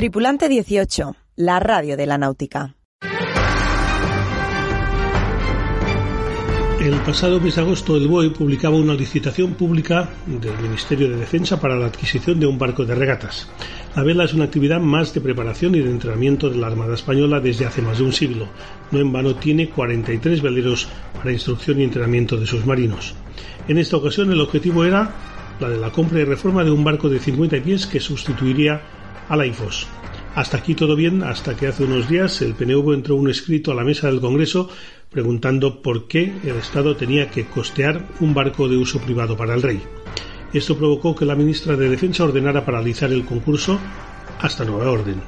Tripulante 18, la radio de la náutica. El pasado mes de agosto el BOE publicaba una licitación pública del Ministerio de Defensa para la adquisición de un barco de regatas. La vela es una actividad más de preparación y de entrenamiento de la Armada Española desde hace más de un siglo. No en vano tiene 43 veleros para instrucción y entrenamiento de sus marinos. En esta ocasión el objetivo era la de la compra y reforma de un barco de 50 pies que sustituiría a la IFOS. Hasta aquí todo bien, hasta que hace unos días el PNV entró un escrito a la mesa del Congreso preguntando por qué el Estado tenía que costear un barco de uso privado para el rey. Esto provocó que la ministra de Defensa ordenara paralizar el concurso hasta nueva orden.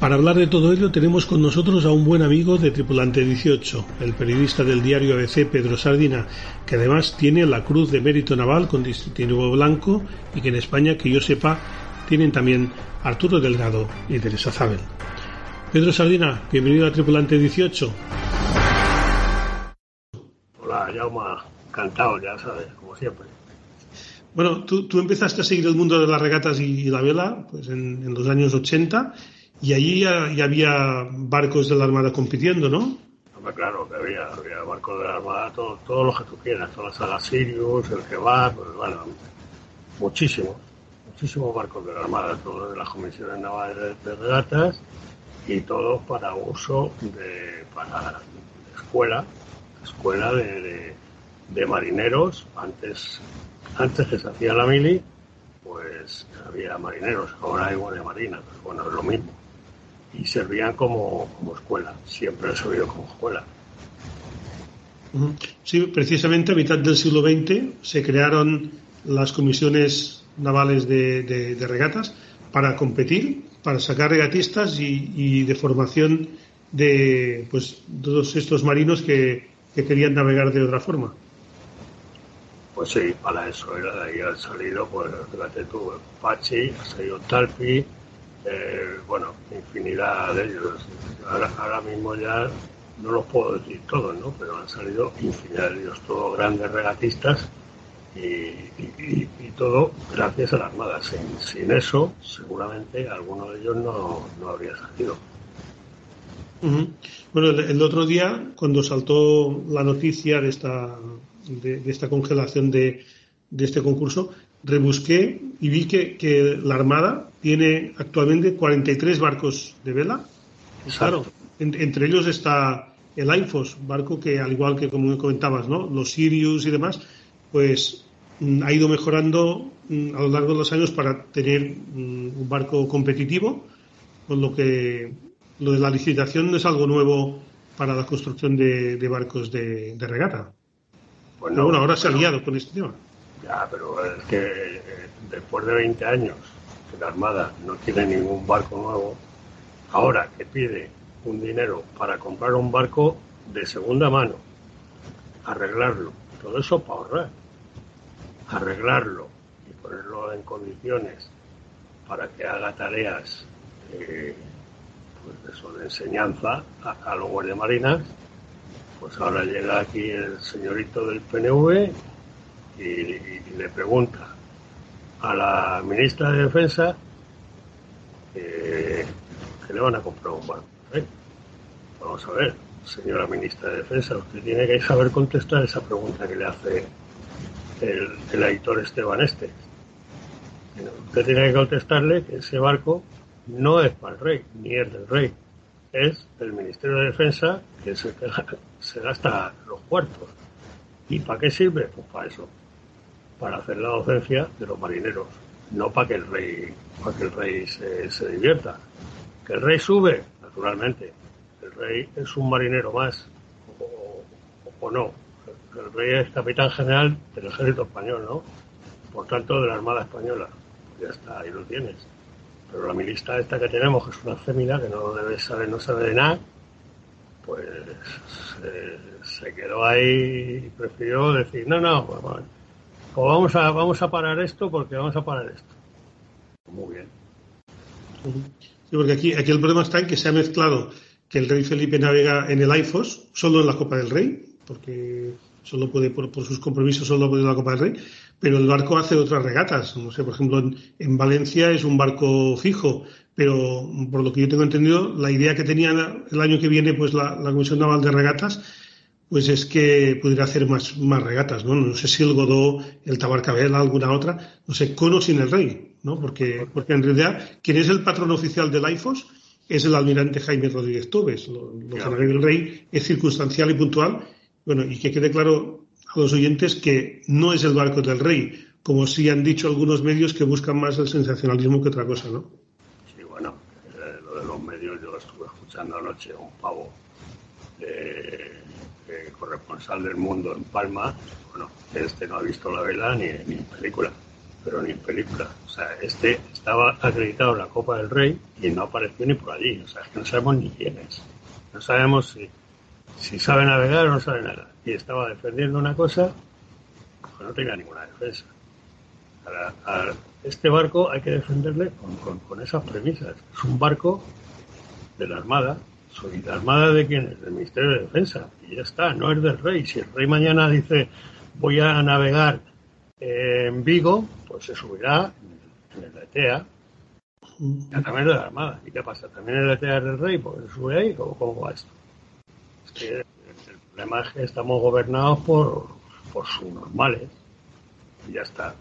Para hablar de todo ello tenemos con nosotros a un buen amigo de Tripulante 18, el periodista del diario ABC Pedro Sardina, que además tiene la Cruz de Mérito Naval con distintivo blanco y que en España, que yo sepa, tienen también Arturo Delgado y Teresa Zabel. Pedro Sardina, bienvenido a Tripulante 18. Hola, Jauma, encantado, ya sabes, como siempre. Bueno, tú, empezaste a seguir el mundo de las regatas y, la vela pues en, los años 80 y allí ya, había barcos de la Armada compitiendo, ¿no? claro que había, había barcos de la Armada, todos todo lo que tú quieras, todas las Sirius, el Kebab, pues bueno, muchísimos muchísimos barcos de la Armada, todos de las comisiones navales de, regatas y todos para uso de, para escuela, escuela de, marineros. Antes, antes que se hacía la mili, pues había marineros, ahora hay guardia marina, pero bueno, es lo mismo. Y servían como, como escuela, siempre ha servido como escuela. Sí, precisamente a mitad del siglo XX se crearon las comisiones navales de, regatas para competir, para sacar regatistas y, de formación de pues todos estos marinos que, querían navegar de otra forma. Pues sí, para eso era, ahí han salido, pues fíjate tú, Pachi, ha salido Talpi, eh, bueno, infinidad de ellos. Ahora, ahora, mismo ya no los puedo decir todos, ¿no? Pero han salido infinidad de ellos, todos grandes regatistas y, todo gracias a la Armada. Sin, eso, seguramente alguno de ellos no, habría salido. Bueno, el, otro día, cuando saltó la noticia de esta, de, esta congelación de, este concurso, rebusqué y vi que, la Armada tiene actualmente 43 barcos de vela. Claro, entre ellos está el AIFOS, barco que, al igual que como comentabas, ¿no? los Sirius y demás, pues mm, ha ido mejorando mm, a lo largo de los años para tener mm, un barco competitivo, con lo que lo de la licitación no es algo nuevo para la construcción de, barcos de, regata. Bueno, ahora se ha liado con este tema. Ya, pero es que eh, después de 20 años que la Armada no tiene ningún barco nuevo, ahora que pide un dinero para comprar un barco de segunda mano, arreglarlo, todo eso para ahorrar arreglarlo y ponerlo en condiciones para que haga tareas eh, pues de enseñanza a, los guardiamarinas, pues ahora llega aquí el señorito del PNV y, le pregunta a la ministra de Defensa que le van a comprar un barco. ¿eh? Vamos a ver, señora ministra de Defensa, usted tiene que saber contestar esa pregunta que le hace el, editor Esteban Este. Usted tiene que contestarle que ese barco no es para el rey, ni es del rey. Es del Ministerio de Defensa que se, se gasta los cuartos. ¿Y para qué sirve? Pues para eso. Para hacer la docencia de los marineros. No para que el rey, para que el rey se, divierta. Que el rey sube, naturalmente. El rey es un marinero más. o no el rey es capitán general del ejército español, ¿no? Por tanto, de la Armada Española. ya está, ahí lo tienes. Pero la milista esta que tenemos, que es una fémina, que no debe saber, no sabe de nada, pues se, quedó ahí y prefirió decir, no, no, pues, pues, vamos a, vamos a parar esto porque vamos a parar esto. Muy bien. Sí, porque aquí, aquí el problema está en que se ha mezclado que el rey Felipe navega en el IFOS, solo en la Copa del Rey, porque solo puede, por, sus compromisos, solo puede la Copa del Rey, pero el barco hace otras regatas. No sé, por ejemplo, en, Valencia es un barco fijo, pero por lo que yo tengo entendido, la idea que tenían el año que viene, pues la, Comisión Naval de Regatas, pues es que pudiera hacer más, más regatas, ¿no? No sé si el Godó, el Tabarcabel, alguna otra, no sé, con o sin el rey, ¿no? Porque, porque en realidad, quien es el patrón oficial del IFOS es el almirante Jaime Rodríguez Tobes. Lo, lo del rey es circunstancial y puntual. Bueno, y que quede claro a los oyentes que no es el barco del rey, como sí han dicho algunos medios que buscan más el sensacionalismo que otra cosa, ¿no? Sí, bueno, eh, lo de los medios yo lo estuve escuchando anoche, un pavo eh, corresponsal del mundo en Palma, bueno, este no ha visto la vela ni, ni en película, pero ni en película. O sea, este estaba acreditado en la Copa del Rey y no apareció ni por allí. O sea, es que no sabemos ni quién es. No sabemos si si sabe navegar o no sabe nada. Y estaba defendiendo una cosa, pues no tenía ninguna defensa. Este barco hay que defenderle con, esas premisas. Es un barco de la Armada. ¿Y la Armada de quién es? Del Ministerio de Defensa. Y ya está, no es del rey. Si el rey mañana dice voy a navegar en Vigo, pues se subirá en el ETEA. Ya también de la Armada. ¿Y qué pasa? ¿También el ETEA es del rey? Pues se sube ahí. ¿Cómo, cómo va esto? El problema es que estamos gobernados por, por sus normales. Y ya está.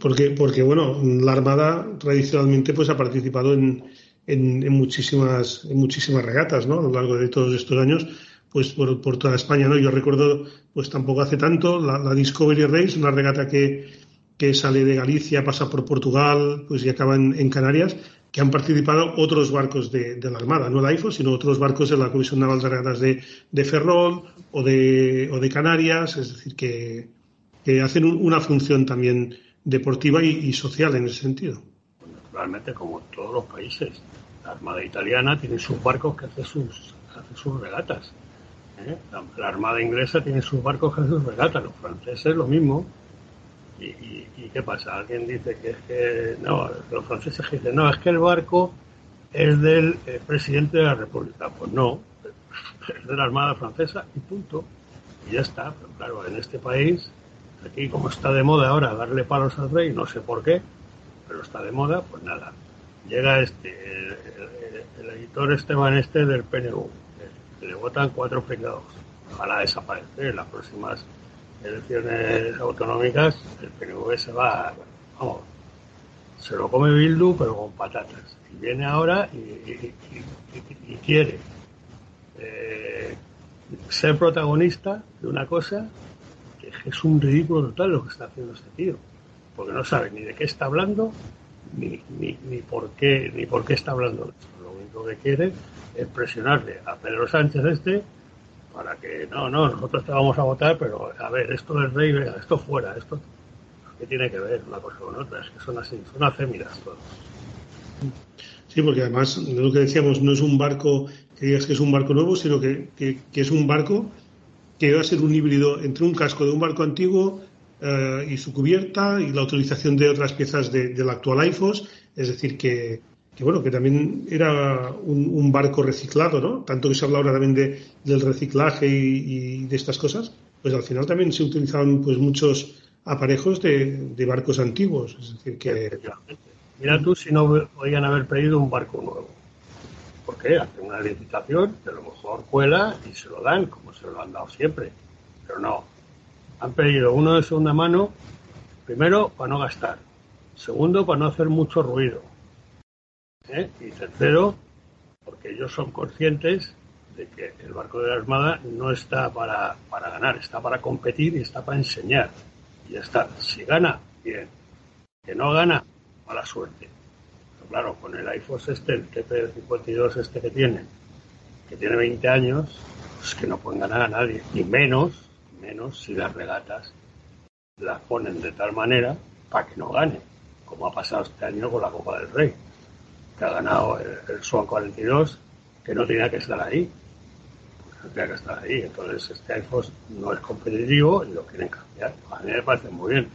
Porque, porque, bueno, la Armada tradicionalmente pues ha participado en, en, muchísimas, en muchísimas regatas, ¿no? A lo largo de todos estos años, pues por, por toda España, ¿no? Yo recuerdo, pues tampoco hace tanto, la Discovery Race, una regata que, que sale de Galicia, pasa por Portugal, pues y acaba en Canarias, que han participado otros barcos de, la Armada, no el IFO, sino otros barcos de la Comisión Naval de Regatas de, Ferrol o de, o de Canarias, es decir, que, hacen una función también deportiva y, social en ese sentido. Realmente, como todos los países, la Armada italiana tiene sus barcos que hacen sus, hace sus regatas. ¿eh? La, Armada inglesa tiene sus barcos que hacen sus regatas, los franceses lo mismo. ¿Y, qué pasa? Alguien dice que es que, no, los franceses dicen, no, es que el barco es del eh, presidente de la República. Pues no, es de la Armada Francesa y punto. Y ya está. Pero claro, en este país, aquí como está de moda ahora darle palos al rey, no sé por qué, pero está de moda, pues nada. Llega este, el, editor Esteban Este del PNU, que le votan cuatro pringados. Ojalá desaparecer en las próximas elecciones autonómicas, el PNV se va, vamos, se lo come Bildu, pero con patatas. Y viene ahora y, quiere eh, ser protagonista de una cosa que es un ridículo total lo que está haciendo este tío. Porque no sabe ni de qué está hablando, ni, ni, ni, por, qué, ni por qué está hablando. Lo único que quiere es presionarle a Pedro Sánchez este para que no, no, nosotros te vamos a votar, pero a ver, esto del rey, esto fuera, esto ¿qué tiene que ver una cosa con otra? Es que son así, son afémidas todos. Sí, porque además de lo que decíamos, no es un barco que digas que es un barco nuevo, sino que, que, es un barco que va a ser un híbrido entre un casco de un barco antiguo eh, y su cubierta y la utilización de otras piezas de, del actual IFOS, es decir, que, que bueno, que también era un, barco reciclado, ¿no? Tanto que se habla ahora también de, del reciclaje y, de estas cosas, pues al final también se utilizaban pues muchos aparejos de, barcos antiguos, es decir que... Mira tú si no podían haber pedido un barco nuevo. ¿Por qué? Hacen una licitación, de lo mejor cuela y se lo dan, como se lo han dado siempre. Pero no. Han pedido uno de segunda mano, primero, para no gastar. Segundo, para no hacer mucho ruido ¿eh? Y tercero, porque ellos son conscientes de que el barco de la Armada no está para, para ganar, está para competir y está para enseñar. Y está. Si gana, bien. Que no gana, mala suerte. Pero claro, con el iPhone este, el TP52 este que tienen, que tiene 20 años, pues que no pueden ganar a nadie. Y menos, menos si las regatas las ponen de tal manera para que no gane, como ha pasado este año con la Copa del Rey ha ganado el, Swan 42, que no tenía que estar ahí. No tenía que estar ahí. Entonces, este iPhone no es competitivo y lo quieren cambiar. A mí me parece muy bien.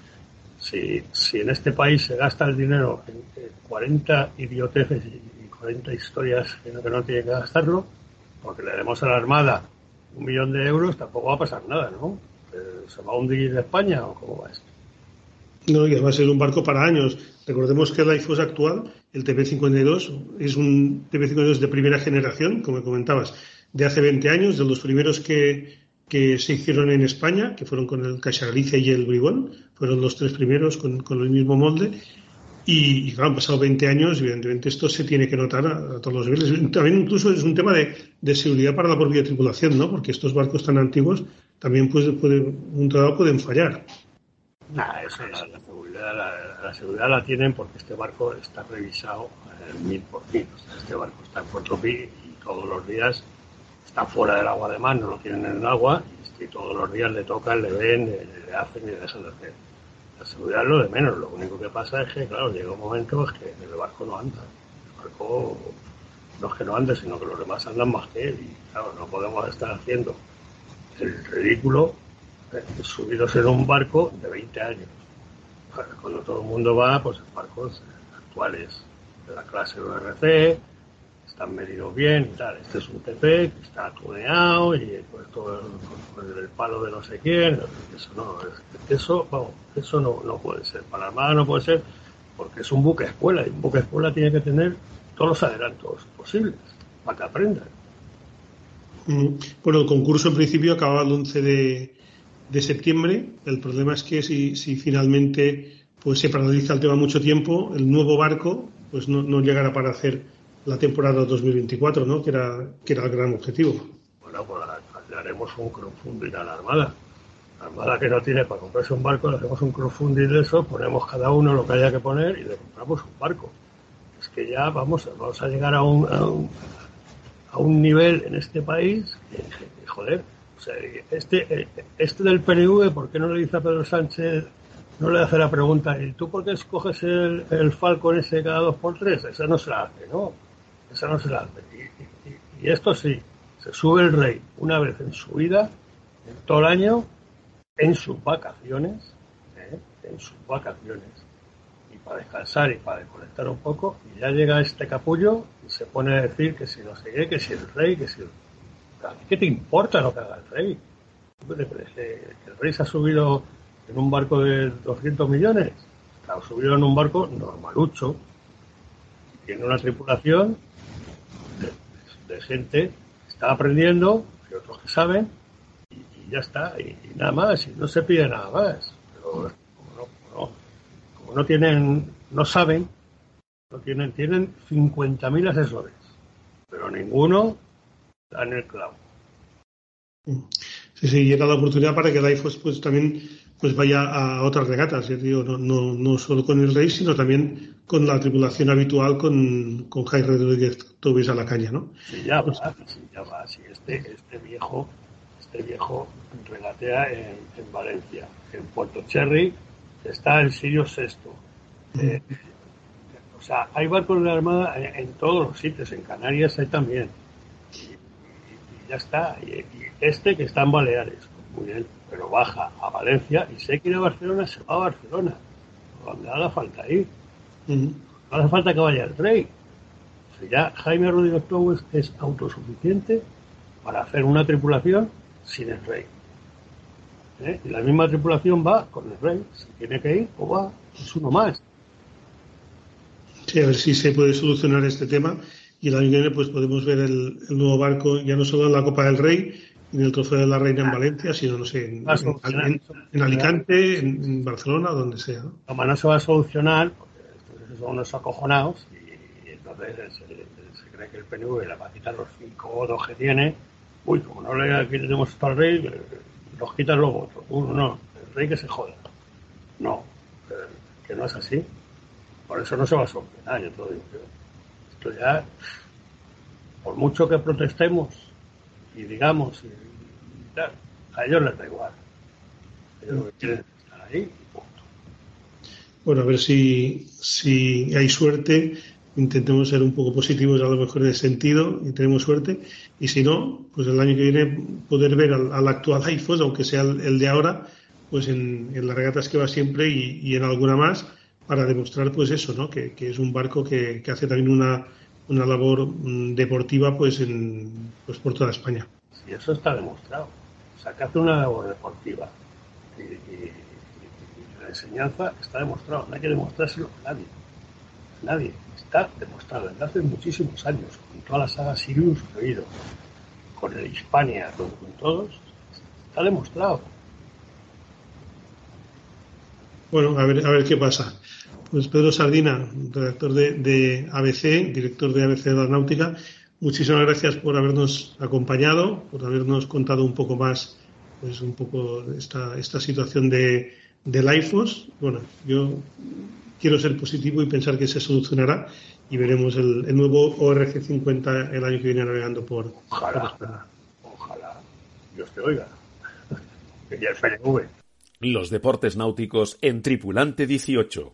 Si, si en este país se gasta el dinero en, 40 idioteces y, 40 historias que no, que no tiene que gastarlo, porque le demos a la Armada un millón de euros, tampoco va a pasar nada, ¿no? Eh, ¿Se va a hundir España o cómo va esto? No, y va a ser un barco para años. Recordemos que el IFOS actual, el TP52, es un TP52 de primera generación, como comentabas, de hace 20 años, de los primeros que, que se hicieron en España, que fueron con el Caixa Galicia y el Bribón, fueron los tres primeros con, con el mismo molde. Y, claro, han pasado 20 años, evidentemente esto se tiene que notar a, todos los niveles. También incluso es un tema de, de, seguridad para la propia tripulación, ¿no? Porque estos barcos tan antiguos también puede, puede un trabajo pueden fallar. Nah, eso la, la, seguridad, la, seguridad la tienen porque este barco está revisado mil por mil. O sea, este barco está en Puerto Pi y todos los días está fuera del agua de mar, no lo tienen en el agua y todos los días le tocan, le ven, le, hacen y le dejan de hacer. La seguridad es lo de menos, lo único que pasa es que, claro, llega un momento es que el barco no anda. El barco no es que no ande, sino que los demás andan más que él y, claro, no podemos estar haciendo el ridículo subidos en un barco de 20 años. Cuando todo el mundo va, pues barcos actuales de la clase URC, están medidos bien y tal. Este es un TP que está tuneado y pues todo el palo de no sé quién. Eso no, eso, vamos, eso no, no puede ser. Para la Armada no puede ser porque es un buque escuela y un buque escuela tiene que tener todos los adelantos posibles para que aprendan. Bueno, el concurso en principio acababa el 11 de, de septiembre. El problema es que si, si, finalmente pues se paraliza el tema mucho tiempo, el nuevo barco pues no, no llegará para hacer la temporada 2024, ¿no? Que era, que era el gran objetivo. Bueno, pues haremos un crowdfunding a la Armada. La Armada que no tiene para comprarse un barco, le hacemos un crowdfunding de eso, ponemos cada uno lo que haya que poner y le compramos un barco. Es que ya vamos, vamos a llegar a un, a un, a un nivel en este país que, joder, este, este del PNV, ¿por qué no le dice a Pedro Sánchez, no le hace la pregunta, ¿y tú por qué escoges el, el Falcon ese cada dos por tres? Esa no se la hace, ¿no? Esa no se la hace. Y, y, esto sí, se sube el rey una vez en su vida, en todo el año, en sus vacaciones, ¿eh? en sus vacaciones, y para descansar y para desconectar un poco, y ya llega este capullo y se pone a decir que si no sé que si el rey, que si el ¿Qué te importa lo que haga el rey? el rey se ha subido en un barco de 200 millones, se ha subido en un barco normalucho, tiene una tripulación de, de gente que está aprendiendo, y otros que saben, y, ya está, y, nada más, y no se pide nada más. Pero como no, como no, como no tienen, no saben, tienen, tienen 50.000 asesores, pero ninguno en el clavo. Sí, sí, y era la oportunidad para que IFOS pues también pues vaya a otras regatas, ya digo, no, no, no solo con el Rey, sino también con la tripulación habitual con, con Jaime Rodríguez Tobis a la caña, ¿no? Sí, ya va, sí, ya va, sí, este, este viejo, este viejo regatea en, en Valencia, en Puerto Cherry, está el Sirio -huh. eh, o sea, hay barcos de la Armada en, en, todos los sitios, en Canarias hay también. Ya está. Y, este que está en Baleares, muy bien, pero baja a Valencia y sé que ir a Barcelona, se va a Barcelona, donde haga falta ir. Uh -huh. No hace falta que vaya el rey. O sea, ya Jaime Rodríguez Torres es autosuficiente para hacer una tripulación sin el rey. ¿Eh? Y la misma tripulación va con el rey. Si tiene que ir, o va, es uno más. Sí, a ver si se puede solucionar este tema y el año que viene pues podemos ver el, el, nuevo barco ya no solo en la Copa del Rey en el Trofeo de la Reina en Valencia, sino no sé, en, en, en Alicante, en, Barcelona, donde sea. ¿no? Como no se va a solucionar, porque son unos acojonados y, y entonces se, se, cree que el PNV le va a quitar los cinco votos que tiene. Uy, como no le quitemos esto al rey, nos quitan los votos. Uno, no, el rey que se joda. No, que no es así. Por eso no se va a solucionar, yo te lo digo. Ya, por mucho que protestemos y digamos a ellos les da igual. Ellos lo quieren es estar ahí. Bueno, a ver si, si hay suerte, intentemos ser un poco positivos a lo mejor en ese sentido y tenemos suerte. Y si no, pues el año que viene poder ver al, al actual iPhone, aunque sea el, de ahora, pues en, las regatas que va siempre y, en alguna más, para demostrar pues eso, ¿no? Que, que es un barco que, que hace también una, una labor mm, deportiva pues en pues por toda España. Sí, eso está demostrado. O sea, que hace una labor deportiva y, la enseñanza está demostrado, no hay que demostrárselo a nadie. Nadie. Está demostrado desde hace muchísimos años, con toda la saga Sirius habido, con el Hispania, con, todos, está demostrado. Bueno, a ver, a ver qué pasa. Pues Pedro Sardina, redactor de, de ABC, director de ABC de la Náutica, muchísimas gracias por habernos acompañado, por habernos contado un poco más, pues un poco esta, esta situación de, del IFOS. Bueno, yo quiero ser positivo y pensar que se solucionará y veremos el, nuevo ORG 50 el año que viene navegando por. Ojalá, ojalá. Dios te oiga. y el PNV. Los deportes náuticos en Tripulante 18.